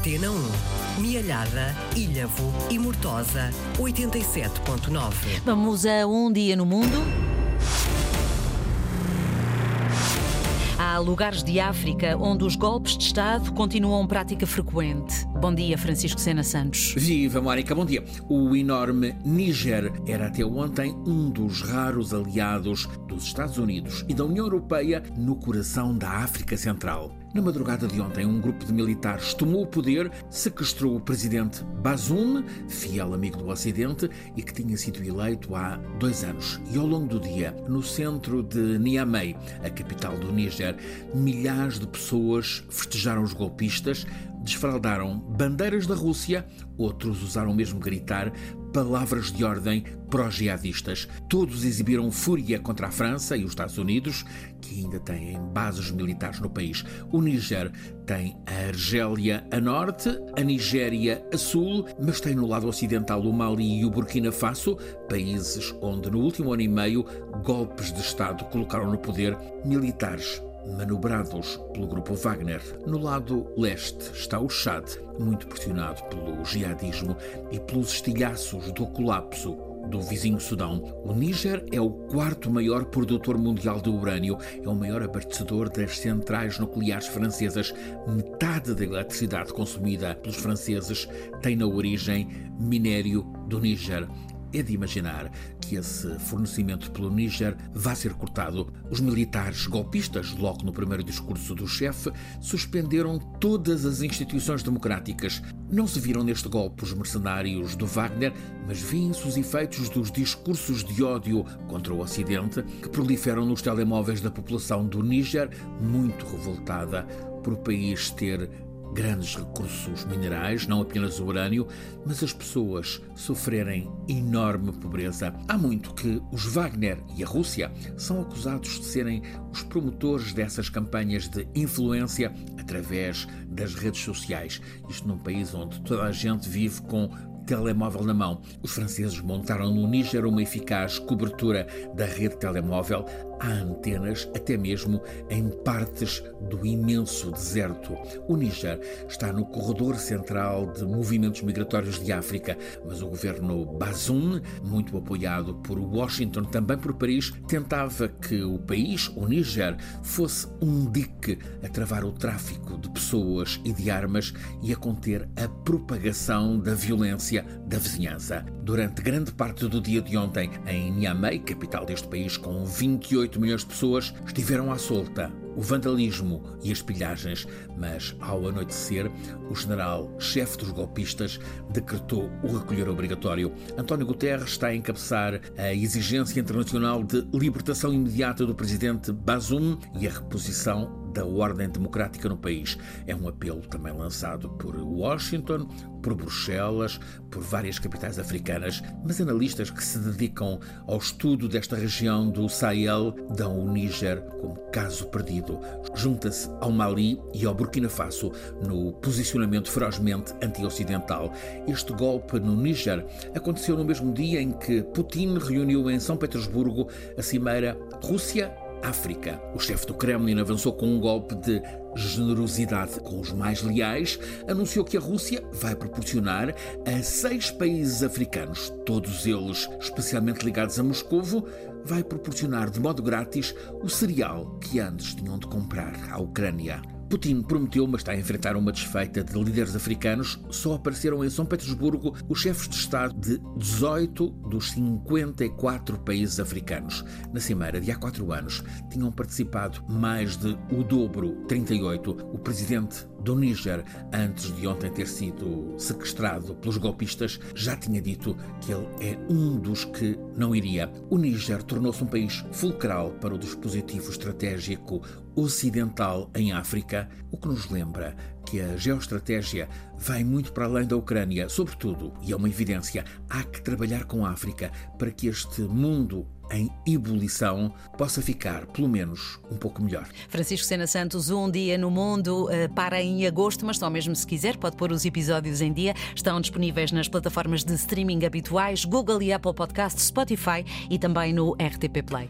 Antena 1. Mialhada, Ilhavo e Mortosa, 87.9. Vamos a um dia no mundo. Há lugares de África onde os golpes de Estado continuam prática frequente. Bom dia, Francisco Sena Santos. Viva, Mónica, bom dia. O enorme Níger era até ontem um dos raros aliados dos Estados Unidos e da União Europeia no coração da África Central. Na madrugada de ontem, um grupo de militares tomou o poder, sequestrou o presidente Bazoum, fiel amigo do Ocidente e que tinha sido eleito há dois anos. E ao longo do dia, no centro de Niamey, a capital do Níger, milhares de pessoas festejaram os golpistas, desfraldaram bandeiras da Rússia, outros usaram mesmo gritar palavras de ordem pró-jihadistas. Todos exibiram fúria contra a França e os Estados Unidos, que ainda têm bases militares no país. O Níger tem a Argélia a norte, a Nigéria a sul, mas tem no lado ocidental o Mali e o Burkina Faso, países onde no último ano e meio golpes de Estado colocaram no poder militares manobrados pelo grupo Wagner. No lado leste está o Chad, muito pressionado pelo jihadismo e pelos estilhaços do colapso do vizinho Sudão. O Níger é o quarto maior produtor mundial de urânio, é o maior abastecedor das centrais nucleares francesas. Metade da eletricidade consumida pelos franceses tem na origem minério do Níger é de imaginar que esse fornecimento pelo Níger vá ser cortado. Os militares golpistas, logo no primeiro discurso do chefe, suspenderam todas as instituições democráticas. Não se viram neste golpe os mercenários do Wagner, mas vêm-se os efeitos dos discursos de ódio contra o Ocidente que proliferam nos telemóveis da população do Níger, muito revoltada por o país ter grandes recursos minerais, não apenas o urânio, mas as pessoas sofrerem enorme pobreza. Há muito que os Wagner e a Rússia são acusados de serem os promotores dessas campanhas de influência através das redes sociais. Isto num país onde toda a gente vive com telemóvel na mão. Os franceses montaram no Níger uma eficaz cobertura da rede telemóvel. Há antenas até mesmo em partes do imenso deserto. O Níger está no corredor central de movimentos migratórios de África, mas o governo Bazoum, muito apoiado por Washington, também por Paris, tentava que o país, o Níger, fosse um dique a travar o tráfico de pessoas e de armas e a conter a propagação da violência da vizinhança. Durante grande parte do dia de ontem, em Niamey, capital deste país com 28 milhões de pessoas, estiveram à solta o vandalismo e as pilhagens, mas ao anoitecer, o general, chefe dos golpistas, decretou o recolher obrigatório. António Guterres está a encabeçar a exigência internacional de libertação imediata do presidente Bazoum e a reposição da ordem democrática no país. É um apelo também lançado por Washington, por Bruxelas, por várias capitais africanas, mas analistas que se dedicam ao estudo desta região do Sahel dão o Níger como caso perdido. Junta-se ao Mali e ao Burkina Faso no posicionamento ferozmente anti-ocidental. Este golpe no Níger aconteceu no mesmo dia em que Putin reuniu em São Petersburgo a cimeira Rússia África. O chefe do Kremlin avançou com um golpe de generosidade com os mais leais, anunciou que a Rússia vai proporcionar a seis países africanos, todos eles especialmente ligados a Moscovo, vai proporcionar de modo grátis o cereal que antes tinham de comprar à Ucrânia. Putin prometeu, mas está a enfrentar uma desfeita de líderes africanos. Só apareceram em São Petersburgo os chefes de Estado de 18 dos 54 países africanos. Na cimeira de há quatro anos tinham participado mais de o dobro, 38. O presidente do Níger, antes de ontem ter sido sequestrado pelos golpistas, já tinha dito que ele é um dos que não iria. O Níger tornou-se um país fulcral para o dispositivo estratégico ocidental em África, o que nos lembra que a geoestratégia vai muito para além da Ucrânia, sobretudo, e é uma evidência, há que trabalhar com a África para que este mundo em ebulição possa ficar, pelo menos, um pouco melhor. Francisco Sena Santos, um dia no mundo, uh, para em agosto, mas só mesmo se quiser, pode pôr os episódios em dia. Estão disponíveis nas plataformas de streaming habituais, Google e Apple Podcasts, Spotify e também no RTP Play.